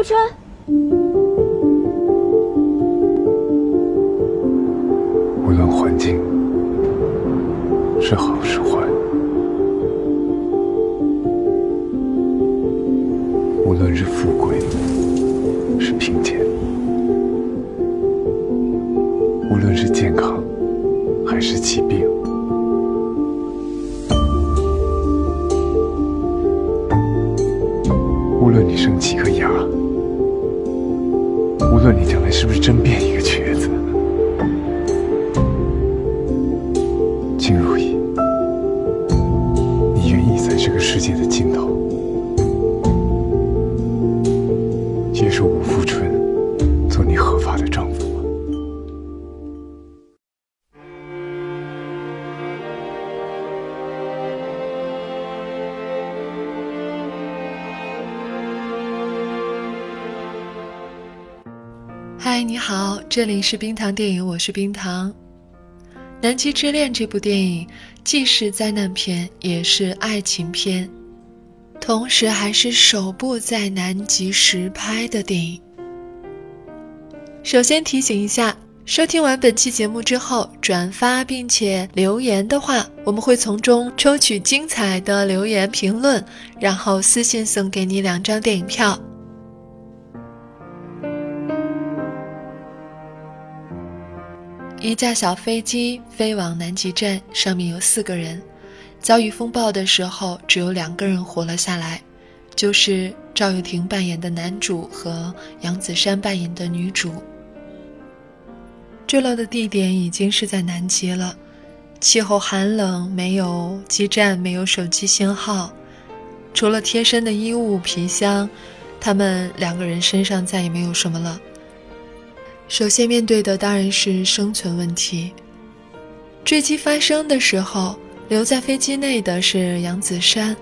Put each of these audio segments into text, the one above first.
富春。无论环境是好是坏，无论是富贵是贫贱，无论是健康还是疾病，是不是真变一个瘸子。金如意，你愿意在这个世界的尽头嗨，你好，这里是冰糖电影，我是冰糖。《南极之恋》这部电影既是灾难片，也是爱情片，同时还是首部在南极实拍的电影。首先提醒一下，收听完本期节目之后，转发并且留言的话，我们会从中抽取精彩的留言评论，然后私信送给你两张电影票。一架小飞机飞往南极站，上面有四个人。遭遇风暴的时候，只有两个人活了下来，就是赵又廷扮演的男主和杨子姗扮演的女主。坠落的地点已经是在南极了，气候寒冷，没有基站，没有手机信号，除了贴身的衣物、皮箱，他们两个人身上再也没有什么了。首先面对的当然是生存问题。坠机发生的时候，留在飞机内的是杨子姗，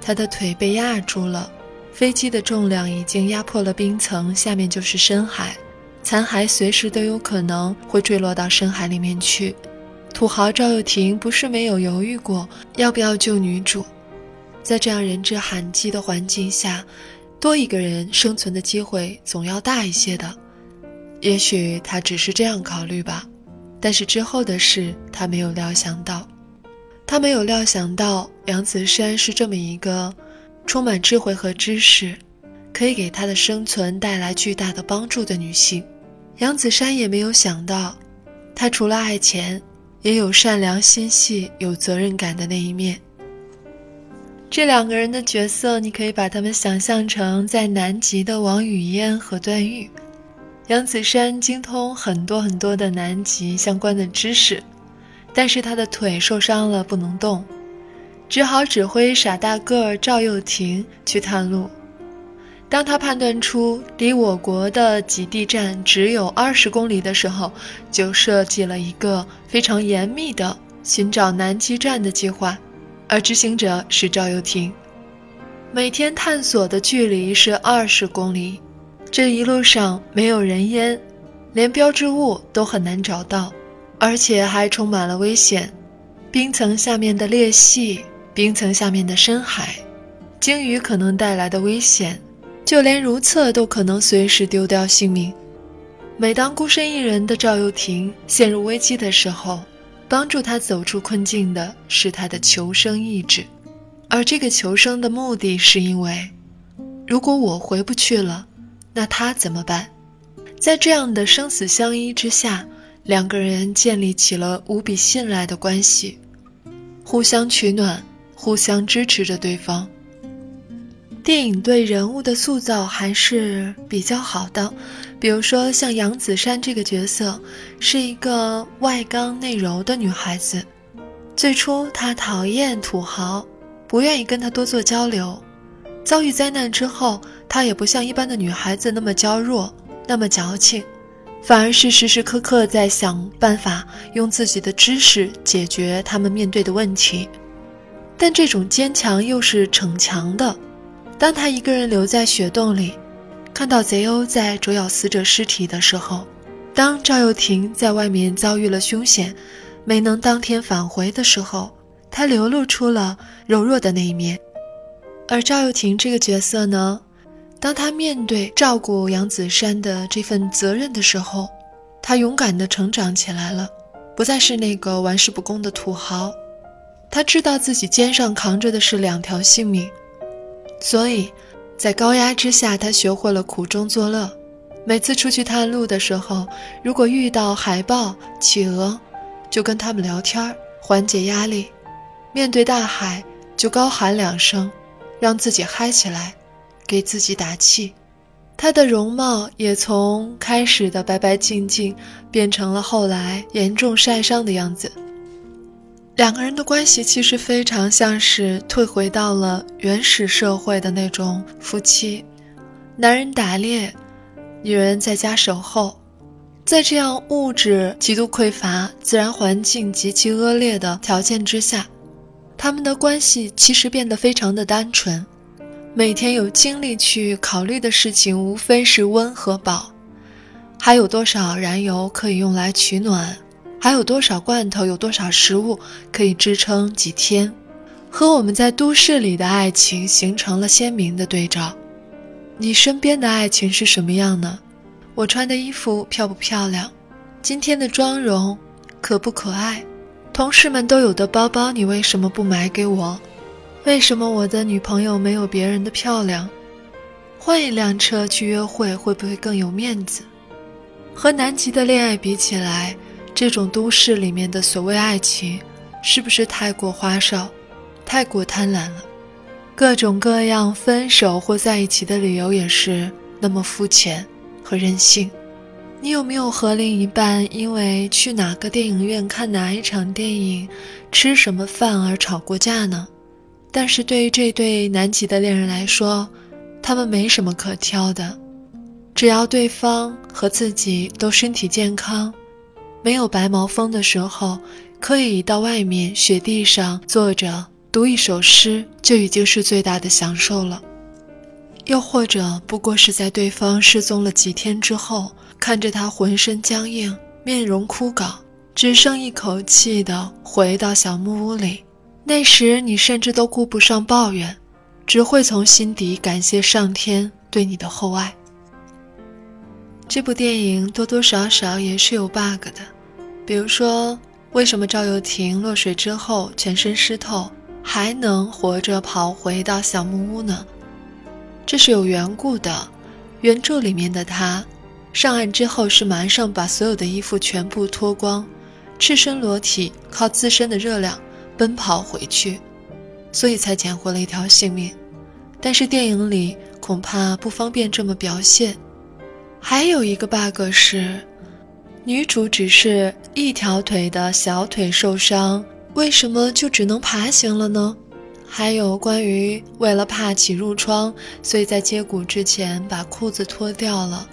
她的腿被压住了，飞机的重量已经压破了冰层，下面就是深海，残骸随时都有可能会坠落到深海里面去。土豪赵又廷不是没有犹豫过要不要救女主，在这样人质罕至的环境下，多一个人生存的机会总要大一些的。也许他只是这样考虑吧，但是之后的事他没有料想到，他没有料想到杨子姗是这么一个充满智慧和知识，可以给他的生存带来巨大的帮助的女性。杨子姗也没有想到，她除了爱钱，也有善良心细、有责任感的那一面。这两个人的角色，你可以把他们想象成在南极的王语嫣和段誉。杨子姗精通很多很多的南极相关的知识，但是他的腿受伤了，不能动，只好指挥傻大个儿赵又廷去探路。当他判断出离我国的极地站只有二十公里的时候，就设计了一个非常严密的寻找南极站的计划，而执行者是赵又廷。每天探索的距离是二十公里。这一路上没有人烟，连标志物都很难找到，而且还充满了危险。冰层下面的裂隙，冰层下面的深海，鲸鱼可能带来的危险，就连如厕都可能随时丢掉性命。每当孤身一人的赵又廷陷入危机的时候，帮助他走出困境的是他的求生意志，而这个求生的目的是因为，如果我回不去了。那他怎么办？在这样的生死相依之下，两个人建立起了无比信赖的关系，互相取暖，互相支持着对方。电影对人物的塑造还是比较好的，比如说像杨子姗这个角色，是一个外刚内柔的女孩子。最初她讨厌土豪，不愿意跟他多做交流。遭遇灾难之后。她也不像一般的女孩子那么娇弱，那么矫情，反而是时时刻刻在想办法用自己的知识解决他们面对的问题。但这种坚强又是逞强的。当她一个人留在雪洞里，看到贼鸥在啄咬死者尸体的时候，当赵又廷在外面遭遇了凶险，没能当天返回的时候，她流露出了柔弱的那一面。而赵又廷这个角色呢？当他面对照顾杨子姗的这份责任的时候，他勇敢地成长起来了，不再是那个玩世不恭的土豪。他知道自己肩上扛着的是两条性命，所以，在高压之下，他学会了苦中作乐。每次出去探路的时候，如果遇到海豹、企鹅，就跟他们聊天，缓解压力；面对大海，就高喊两声，让自己嗨起来，给自己打气。他的容貌也从开始的白白净净，变成了后来严重晒伤的样子。两个人的关系其实非常像是退回到了原始社会的那种夫妻，男人打猎，女人在家守候。在这样物质极度匮乏、自然环境极其恶劣的条件之下，他们的关系其实变得非常的单纯。每天有精力去考虑的事情，无非是温和饱，还有多少燃油可以用来取暖。还有多少罐头？有多少食物可以支撑几天？和我们在都市里的爱情形成了鲜明的对照。你身边的爱情是什么样呢？我穿的衣服漂不漂亮？今天的妆容可不可爱？同事们都有的包包，你为什么不买给我？为什么我的女朋友没有别人的漂亮？换一辆车去约会会不会更有面子？和南极的恋爱比起来。这种都市里面的所谓爱情，是不是太过花哨，太过贪婪了？各种各样分手或在一起的理由也是那么肤浅和任性。你有没有和另一半因为去哪个电影院看哪一场电影、吃什么饭而吵过架呢？但是对于这对南极的恋人来说，他们没什么可挑的，只要对方和自己都身体健康。没有白毛风的时候，可以到外面雪地上坐着读一首诗，就已经是最大的享受了。又或者，不过是在对方失踪了几天之后，看着他浑身僵硬、面容枯槁，只剩一口气的回到小木屋里，那时你甚至都顾不上抱怨，只会从心底感谢上天对你的厚爱。这部电影多多少少也是有 bug 的，比如说，为什么赵又廷落水之后全身湿透，还能活着跑回到小木屋呢？这是有缘故的。原著里面的他，上岸之后是马上把所有的衣服全部脱光，赤身裸体，靠自身的热量奔跑回去，所以才捡回了一条性命。但是电影里恐怕不方便这么表现。还有一个 bug 是，女主只是一条腿的小腿受伤，为什么就只能爬行了呢？还有关于为了怕起褥疮，所以在接骨之前把裤子脱掉了，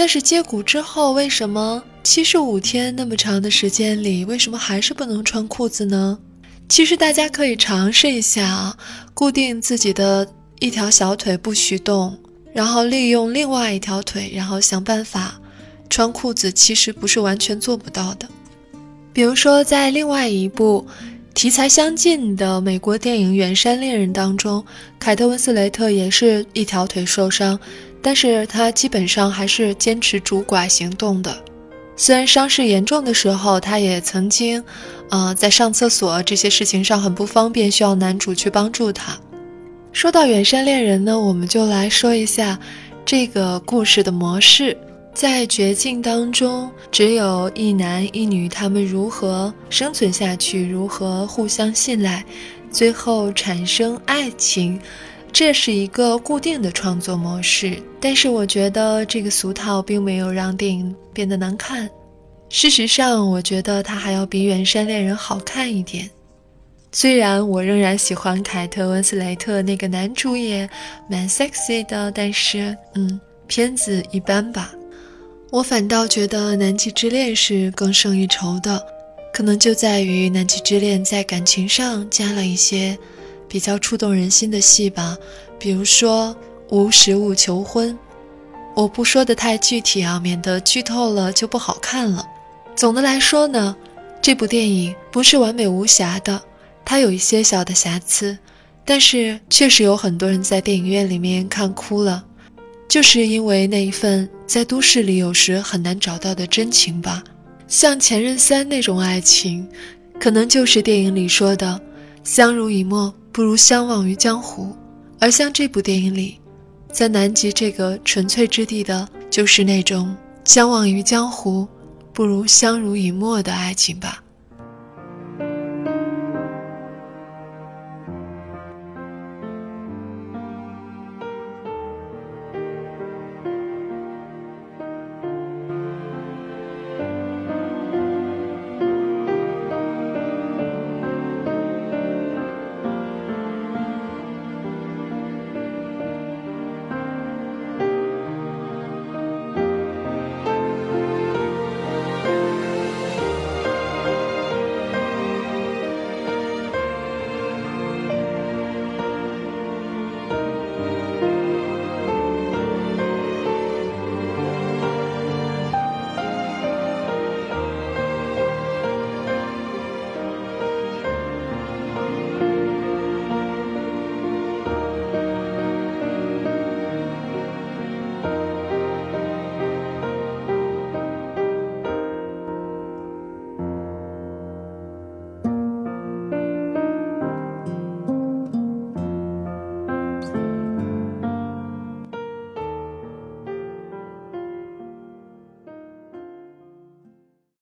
但是接骨之后，为什么七十五天那么长的时间里，为什么还是不能穿裤子呢？其实大家可以尝试一下啊，固定自己的一条小腿不许动。然后利用另外一条腿，然后想办法穿裤子，其实不是完全做不到的。比如说，在另外一部题材相近的美国电影《远山恋人》当中，凯特温斯雷特也是一条腿受伤，但是他基本上还是坚持拄拐行动的。虽然伤势严重的时候，他也曾经，呃，在上厕所这些事情上很不方便，需要男主去帮助他。说到远山恋人呢，我们就来说一下这个故事的模式。在绝境当中，只有一男一女，他们如何生存下去，如何互相信赖，最后产生爱情，这是一个固定的创作模式。但是我觉得这个俗套并没有让电影变得难看。事实上，我觉得它还要比远山恋人好看一点。虽然我仍然喜欢凯特温斯莱特那个男主也蛮 sexy 的，但是嗯，片子一般吧。我反倒觉得《南极之恋》是更胜一筹的，可能就在于《南极之恋》在感情上加了一些比较触动人心的戏吧，比如说无实物求婚。我不说的太具体啊，免得剧透了就不好看了。总的来说呢，这部电影不是完美无瑕的。它有一些小的瑕疵，但是确实有很多人在电影院里面看哭了，就是因为那一份在都市里有时很难找到的真情吧。像《前任三》那种爱情，可能就是电影里说的“相濡以沫不如相忘于江湖”，而像这部电影里，在南极这个纯粹之地的，就是那种相忘于江湖不如相濡以沫的爱情吧。